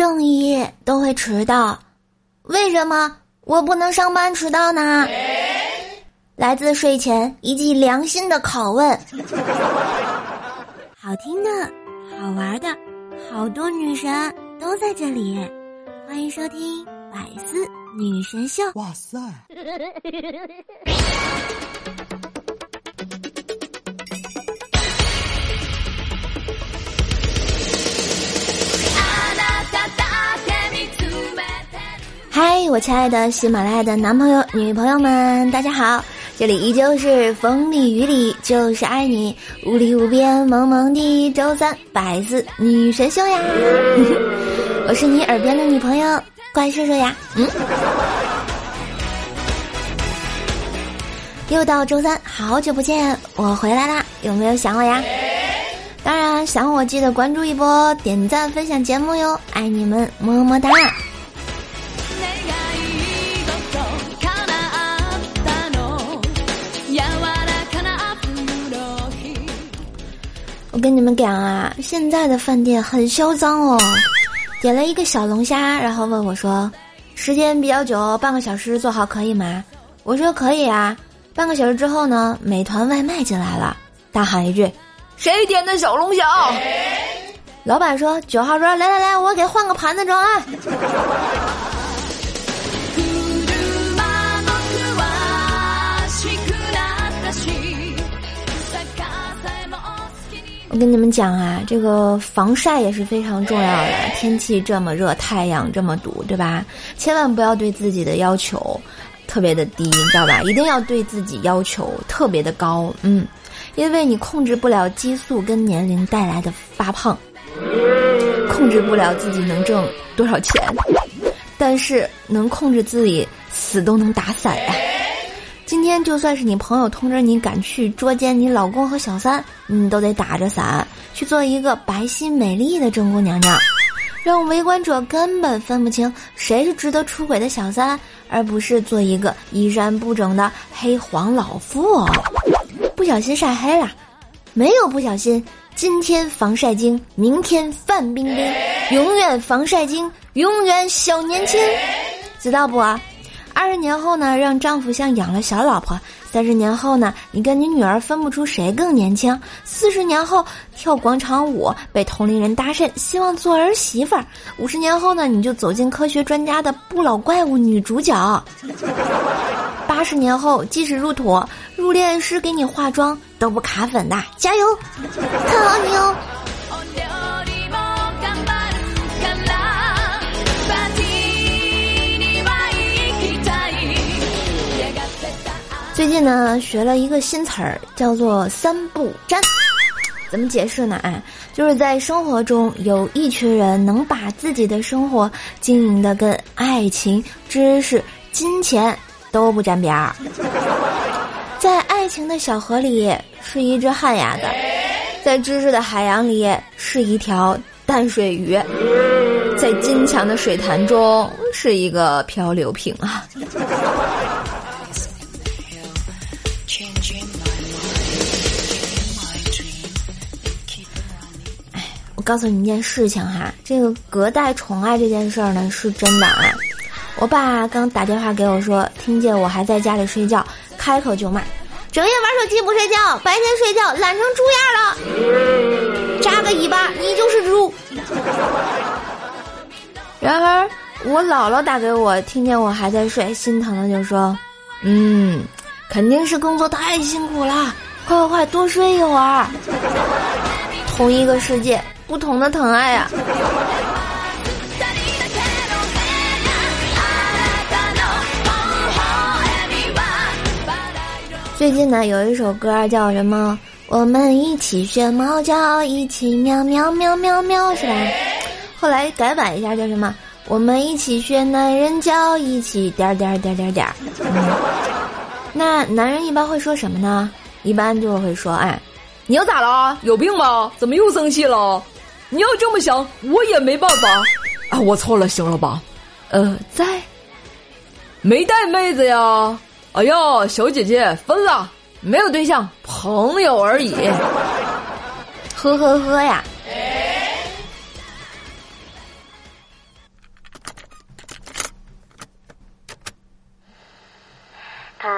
正义都会迟到，为什么我不能上班迟到呢？来自睡前一记良心的拷问。好听的，好玩的，好多女神都在这里，欢迎收听《百思女神秀》。哇塞！嗨，我亲爱的喜马拉雅的男朋友、女朋友们，大家好！这里依旧是风里雨里就是爱你，无里无边萌萌的周三百思女神秀呀！我是你耳边的女朋友，怪兽兽呀！嗯，又到周三，好久不见，我回来啦！有没有想我呀？当然想我，记得关注一波，点赞分享节目哟！爱你们，么么哒！我跟你们讲啊，现在的饭店很嚣张哦。点了一个小龙虾，然后问我说：“时间比较久，半个小时做好可以吗？”我说：“可以啊。”半个小时之后呢，美团外卖进来了，大喊一句：“谁点的小龙虾？”老板说：“九号桌，来来来，我给换个盘子装啊。”我跟你们讲啊，这个防晒也是非常重要的。天气这么热，太阳这么毒，对吧？千万不要对自己的要求特别的低，你知道吧？一定要对自己要求特别的高，嗯，因为你控制不了激素跟年龄带来的发胖，控制不了自己能挣多少钱，但是能控制自己死都能打伞呀。今天就算是你朋友通知你赶去捉奸你老公和小三，你都得打着伞去做一个白皙美丽的正宫娘娘，让围观者根本分不清谁是值得出轨的小三，而不是做一个衣衫不整的黑黄老妇。不小心晒黑了，没有不小心。今天防晒精，明天范冰冰，永远防晒精，永远小年轻，知道不啊？二十年后呢，让丈夫像养了小老婆；三十年后呢，你跟你女儿分不出谁更年轻；四十年后跳广场舞被同龄人搭讪，希望做儿媳妇儿；五十年后呢，你就走进科学专家的不老怪物女主角；八十年后即使入土，入殓师给你化妆都不卡粉的，加油，看好你哦。最近呢，学了一个新词儿，叫做“三不沾”。怎么解释呢？哎，就是在生活中有一群人能把自己的生活经营的跟爱情、知识、金钱都不沾边儿。在爱情的小河里是一只旱鸭子，在知识的海洋里是一条淡水鱼，在金强的水潭中是一个漂流瓶啊。告诉你一件事情哈，这个隔代宠爱这件事儿呢是真的啊。我爸刚打电话给我说，听见我还在家里睡觉，开口就骂：“整夜玩手机不睡觉，白天睡觉懒成猪样了，扎个尾巴你就是猪。”然而我姥姥打给我，听见我还在睡，心疼的就说：“嗯，肯定是工作太辛苦了，快快快多睡一会儿。”同一个世界。不同的疼爱呀！最近呢，有一首歌叫什么？我们一起学猫叫，一起喵喵喵喵喵，是吧？后来改版一下叫什么？我们一起学男人叫，一起点点点点点。那男人一般会说什么呢？一般就会说：“哎，你又咋了？有病吧？怎么又生气了？”你要这么想，我也没办法。啊，我错了，行了吧？呃，在没带妹子呀？哎呀，小姐姐分了，没有对象，朋友而已。呵呵呵呀。哎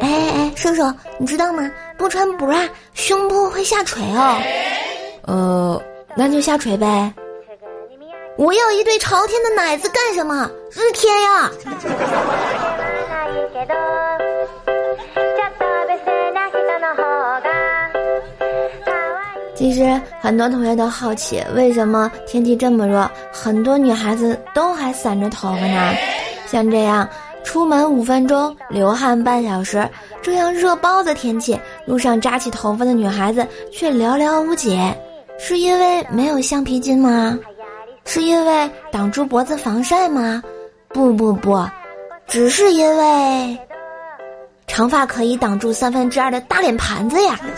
哎，叔叔，你知道吗？不穿 bra 胸部会下垂哦。呃，那就下垂呗。我要一对朝天的奶子干什么？日天呀！其实很多同学都好奇，为什么天气这么热，很多女孩子都还散着头发呢？像这样，出门五分钟，流汗半小时，这样热爆的天气，路上扎起头发的女孩子却寥寥无几，是因为没有橡皮筋吗？是因为挡住脖子防晒吗？不不不，只是因为长发可以挡住三分之二的大脸盘子呀。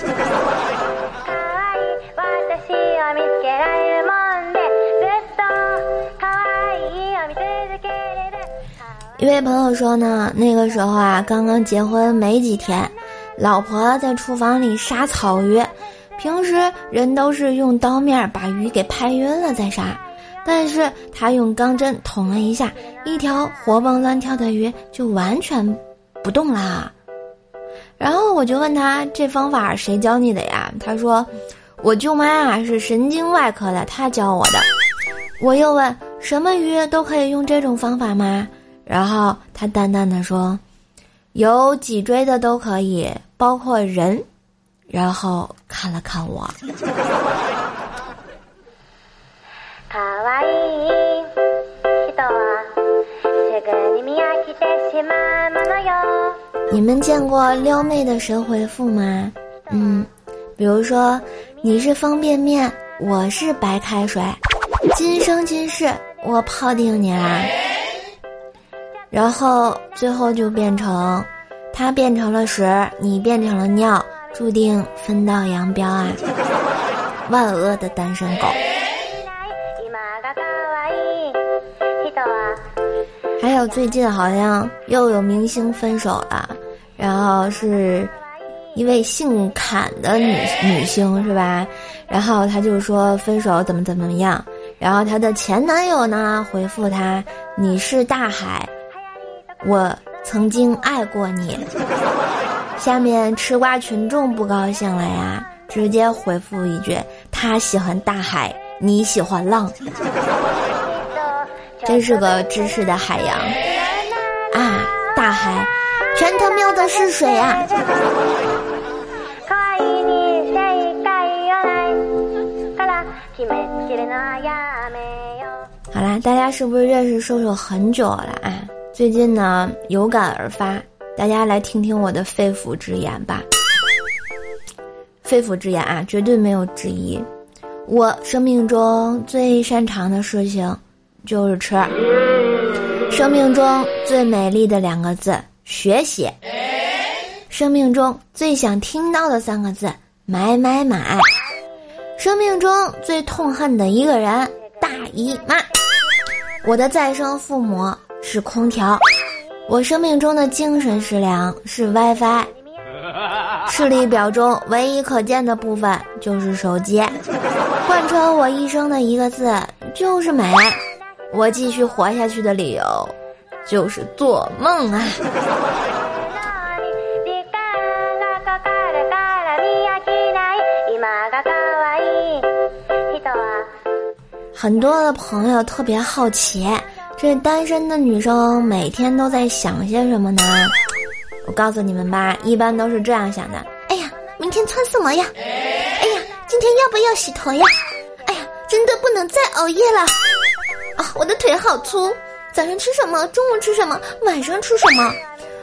一位朋友说呢，那个时候啊，刚刚结婚没几天，老婆在厨房里杀草鱼。平时人都是用刀面把鱼给拍晕了再杀，但是他用钢针捅了一下，一条活蹦乱跳的鱼就完全不动啦。然后我就问他这方法谁教你的呀？他说，我舅妈啊是神经外科的，她教我的。我又问什么鱼都可以用这种方法吗？然后他淡淡的说：“有脊椎的都可以，包括人。”然后看了看我。你们见过撩妹的神回复吗？嗯，比如说你是方便面，我是白开水，今生今世我泡定你啦。然后最后就变成，他变成了屎，你变成了尿，注定分道扬镳啊！万恶的单身狗。还有最近好像又有明星分手了，然后是一位姓侃的女女星是吧？然后他就说分手怎么怎么样，然后她的前男友呢回复她：“你是大海。”我曾经爱过你，下面吃瓜群众不高兴了呀，直接回复一句：他喜欢大海，你喜欢浪，真是个知识的海洋啊！大海，全他喵的是水啊！好啦，大家是不是认识瘦瘦很久了啊？最近呢，有感而发，大家来听听我的肺腑之言吧。肺腑之言啊，绝对没有之一。我生命中最擅长的事情就是吃。生命中最美丽的两个字，学习。生命中最想听到的三个字，买买买。生命中最痛恨的一个人，大姨妈。我的再生父母。是空调，我生命中的精神食粮是 WiFi，视力表中唯一可见的部分就是手机，贯穿我一生的一个字就是美，我继续活下去的理由就是做梦啊。很多的朋友特别好奇。这单身的女生每天都在想些什么呢？我告诉你们吧，一般都是这样想的：哎呀，明天穿什么呀？哎呀，今天要不要洗头呀？哎呀，真的不能再熬夜了啊！我的腿好粗，早上吃什么？中午吃什么？晚上吃什么？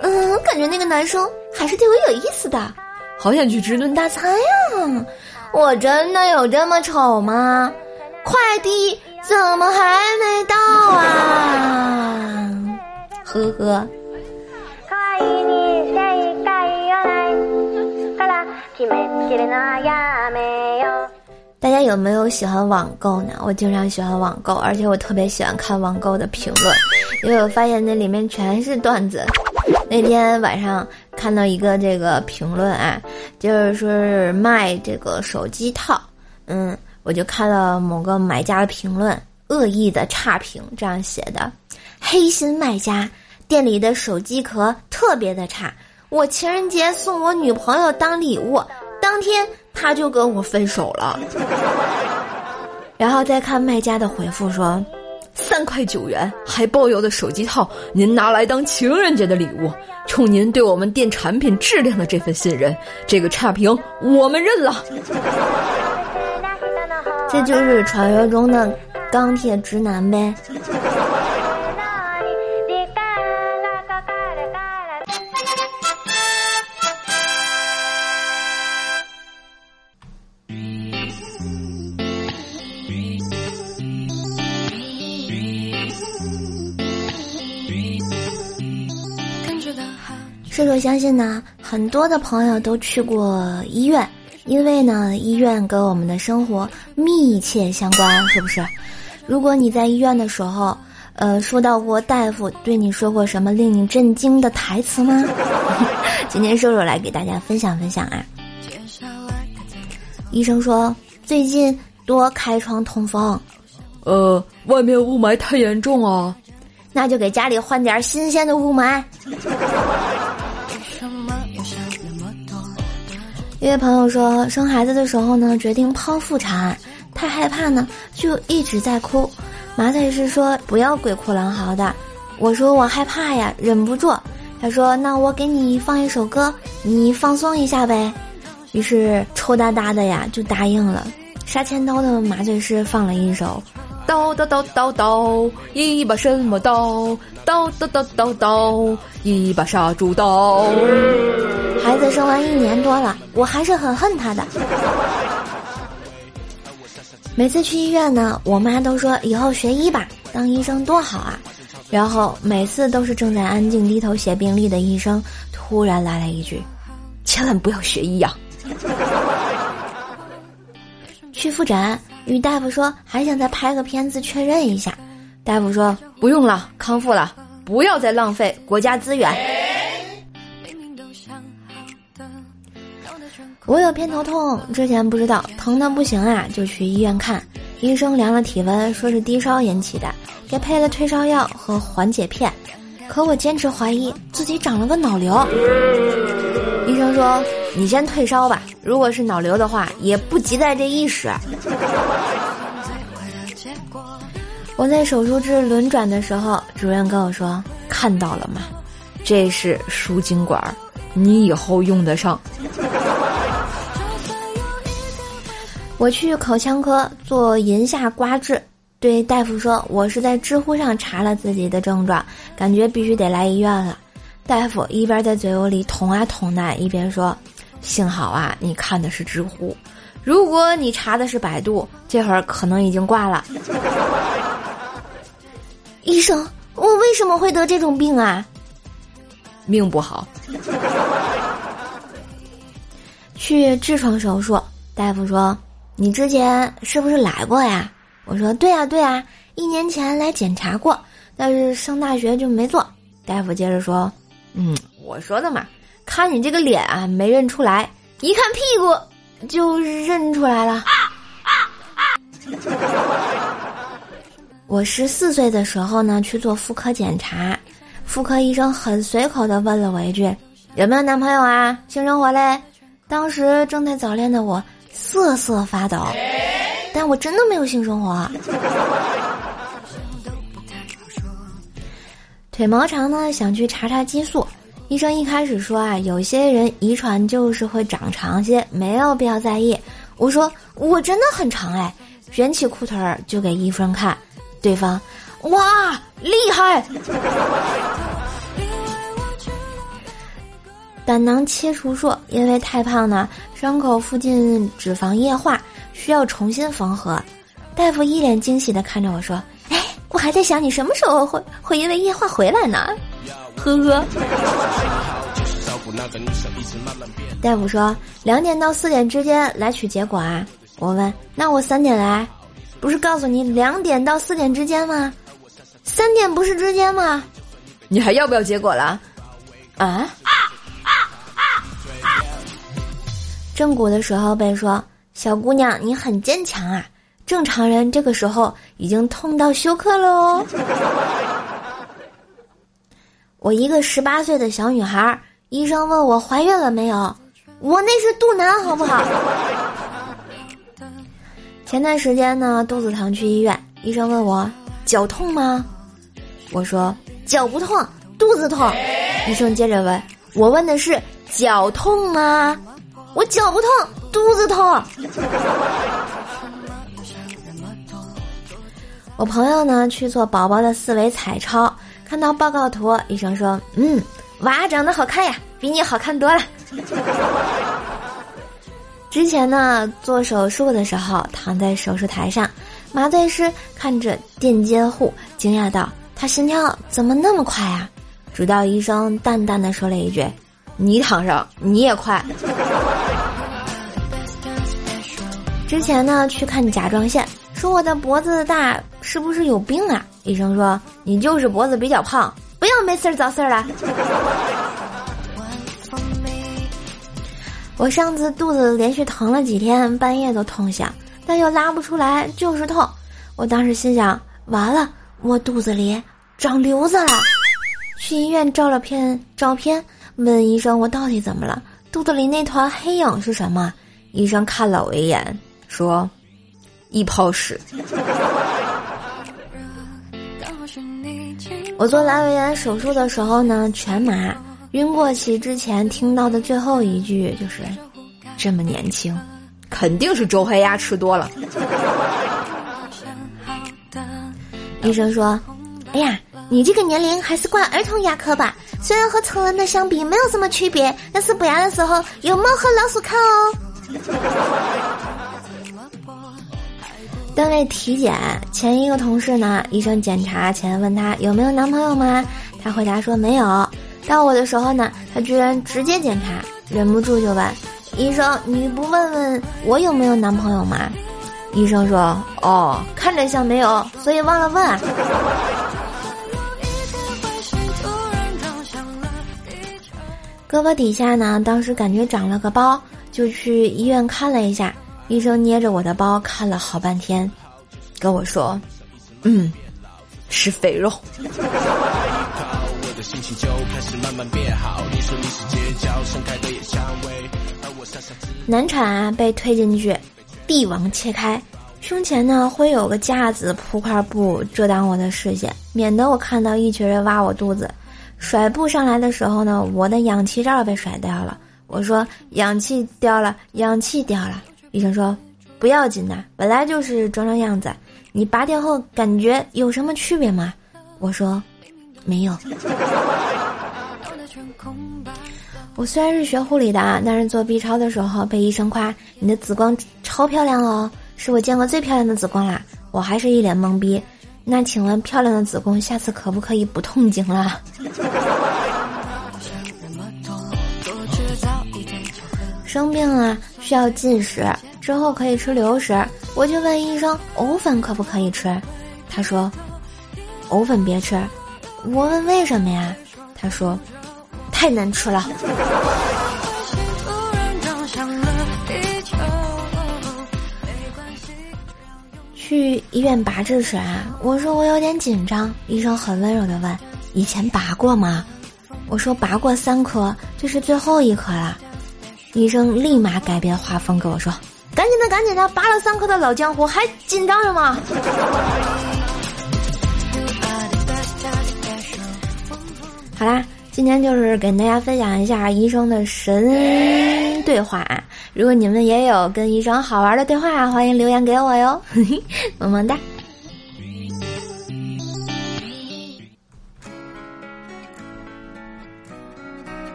嗯，感觉那个男生还是对我有意思的，好想去吃顿大餐呀！我真的有这么丑吗？快递。怎么还没到啊？呵呵。大家有没有喜欢网购呢？我经常喜欢网购，而且我特别喜欢看网购的评论，因为我发现那里面全是段子。那天晚上看到一个这个评论啊，就是说是卖这个手机套，嗯。我就看了某个买家的评论，恶意的差评，这样写的：“黑心卖家，店里的手机壳特别的差，我情人节送我女朋友当礼物，当天他就跟我分手了。然后再看卖家的回复说。三块九元还包邮的手机套，您拿来当情人节的礼物，冲您对我们店产品质量的这份信任，这个差评我们认了。这就是传说中的钢铁直男呗。射手相信呢，很多的朋友都去过医院，因为呢，医院跟我们的生活密切相关，是不是？如果你在医院的时候，呃，收到过大夫对你说过什么令你震惊的台词吗？今天瘦瘦来给大家分享分享啊。医生说最近多开窗通风，呃，外面雾霾太严重啊，那就给家里换点新鲜的雾霾。一位朋友说，生孩子的时候呢，决定剖腹产，太害怕呢，就一直在哭。麻醉师说不要鬼哭狼嚎的。我说我害怕呀，忍不住。他说那我给 你放一首歌，你放松一下呗。于是抽哒哒的呀就答应了。杀千刀的麻醉师放了一首。刀刀刀刀刀，一把什么刀？刀刀刀刀刀，一把杀猪刀。孩子生完一年多了，我还是很恨他的。每次去医院呢，我妈都说以后学医吧，当医生多好啊。然后每次都是正在安静低头写病历的医生，突然来了一句：“千万不要学医啊！”去复诊。与大夫说还想再拍个片子确认一下，大夫说不用了，康复了，不要再浪费国家资源。我有偏头痛，之前不知道疼的不行啊，就去医院看，医生量了体温，说是低烧引起的，给配了退烧药和缓解片，可我坚持怀疑自己长了个脑瘤。医生说。你先退烧吧，如果是脑瘤的话，也不急在这一时。我在手术室轮转的时候，主任跟我说：“看到了吗？这是输精管，你以后用得上。”我去口腔科做龈下刮治，对大夫说：“我是在知乎上查了自己的症状，感觉必须得来医院了。”大夫一边在嘴窝里捅啊捅的，一边说。幸好啊，你看的是知乎，如果你查的是百度，这会儿可能已经挂了。医生，我为什么会得这种病啊？命不好。去痔疮手术，大夫说你之前是不是来过呀？我说对呀对呀，一年前来检查过，但是上大学就没做。大夫接着说，嗯，我说的嘛。看你这个脸啊，没认出来，一看屁股就认出来了。啊啊啊我十四岁的时候呢，去做妇科检查，妇科医生很随口的问了我一句：“有没有男朋友啊？性生活嘞？”当时正在早恋的我瑟瑟发抖，但我真的没有性生活。腿毛长呢，想去查查激素。医生一开始说啊，有些人遗传就是会长长些，没有必要在意。我说我真的很长哎，卷起裤腿儿就给医生看，对方哇厉害！胆囊切除术，因为太胖呢，伤口附近脂肪液化，需要重新缝合。大夫一脸惊喜的看着我说：“哎，我还在想你什么时候会会因为液化回来呢。”呵呵。大夫说两点到四点之间来取结果啊。我问那我三点来，不是告诉你两点到四点之间吗？三点不是之间吗？你还要不要结果了？啊？正骨的时候被说小姑娘你很坚强啊，正常人这个时候已经痛到休克了哦。我一个十八岁的小女孩，医生问我怀孕了没有，我那是肚腩，好不好？前段时间呢，肚子疼去医院，医生问我脚痛吗？我说脚不痛，肚子痛。医生接着问我问的是脚痛吗？我脚不痛，肚子痛。我朋友呢去做宝宝的四维彩超，看到报告图，医生说：“嗯，娃长得好看呀，比你好看多了。”之前呢，做手术的时候躺在手术台上，麻醉师看着垫监护，惊讶道：“他心跳怎么那么快啊？”直到医生淡淡的说了一句：“你躺上，你也快。”之前呢，去看甲状腺，说我的脖子大，是不是有病啊？医生说：“你就是脖子比较胖，不要没事儿找事儿了。”我上次肚子连续疼了几天，半夜都痛响，但又拉不出来，就是痛。我当时心想：完了，我肚子里长瘤子了。去医院照了片照片，问医生我到底怎么了？肚子里那团黑影是什么？医生看了我一眼，说：“一泡屎。”我做阑尾炎手术的时候呢，全麻。晕过去之前听到的最后一句就是：“这么年轻，肯定是周黑鸭吃多了。”医生说：“哎呀，你这个年龄还是挂儿童牙科吧。虽然和成人的相比没有什么区别，但是补牙的时候有猫和老鼠看哦。”单位体检前一个同事呢，医生检查前问他有没有男朋友吗？他回答说没有。到我的时候呢，他居然直接检查，忍不住就问医生：“你不问问我有没有男朋友吗？”医生说：“哦，看着像没有，所以忘了问。”胳膊底下呢，当时感觉长了个包，就去医院看了一下。医生捏着我的包看了好半天，跟我说：“嗯，是肥肉。”难产啊，被推进去，帝王切开，胸前呢会有个架子铺块布遮挡我的视线，免得我看到一群人挖我肚子。甩布上来的时候呢，我的氧气罩被甩掉了。我说氧气掉了，氧气掉了。医生说不要紧的，本来就是装装样子。你拔掉后感觉有什么区别吗？我说没有。我虽然是学护理的，但是做 B 超的时候被医生夸你的子宫超漂亮哦，是我见过最漂亮的子宫啦。我还是一脸懵逼。那请问漂亮的子宫下次可不可以不痛经了？生病了需要进食，之后可以吃流食。我就问医生藕粉可不可以吃？他说藕粉别吃。我问为什么呀？他说。太难吃了。去医院拔智齿啊！我说我有点紧张。医生很温柔的问：“以前拔过吗？”我说：“拔过三颗，这是最后一颗了。”医生立马改变画风跟我说：“赶紧的，赶紧的，拔了三颗的老江湖还紧张什么？”好啦。今天就是给大家分享一下医生的神对话。如果你们也有跟医生好玩的对话，欢迎留言给我哟，么么哒。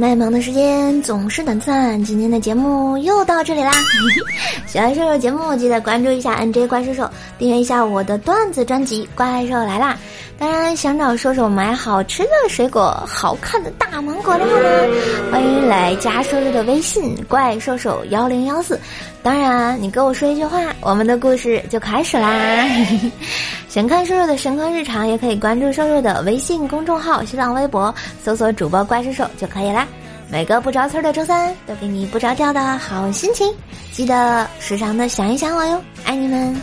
卖萌的时间总是短暂，今天的节目又到这里啦！喜欢瘦瘦节目，记得关注一下 NJ 怪兽兽，订阅一下我的段子专辑《怪兽来啦》。当然，想找瘦瘦买好吃的水果、好看的大芒果的话呢，欢迎来加瘦瘦的微信“怪兽兽幺零幺四”。当然，你跟我说一句话，我们的故事就开始啦。想看瘦瘦的神坑日常，也可以关注瘦瘦的微信公众号、新浪微博，搜索主播“怪兽兽”就可以啦。每个不着村的周三都给你不着调的好心情，记得时常的想一想我哟，爱你们。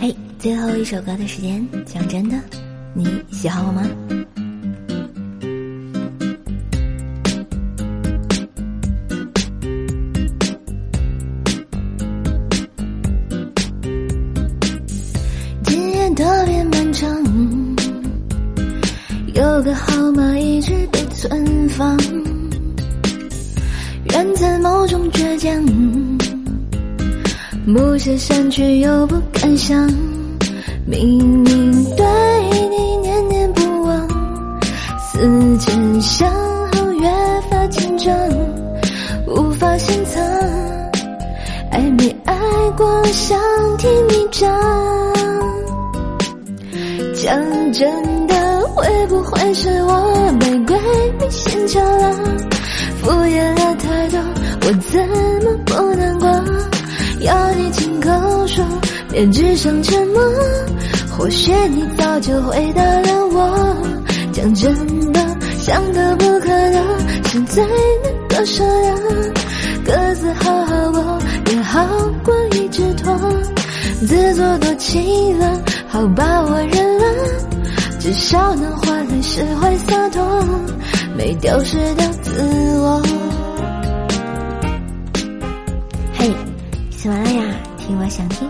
嘿，最后一首歌的时间，讲真的，你喜欢我吗？的号码一直被存放，人在某种倔强，不屑删去又不敢想，明明对你念念不忘，思前想后越发紧张，无法心藏，爱没爱过，想听你讲。讲真，会是我玫瑰被先敲了？敷衍了太多，我怎么不难过？要你亲口说，别只剩沉默。或许你早就回答了我。讲真的，想得不可得，是最能割舍的。各自好好过，也好过一直拖。自作多情了，好吧，我认了，至少能换来释怀洒脱，没丢失的自我。嘿，喜马拉雅，听我想听。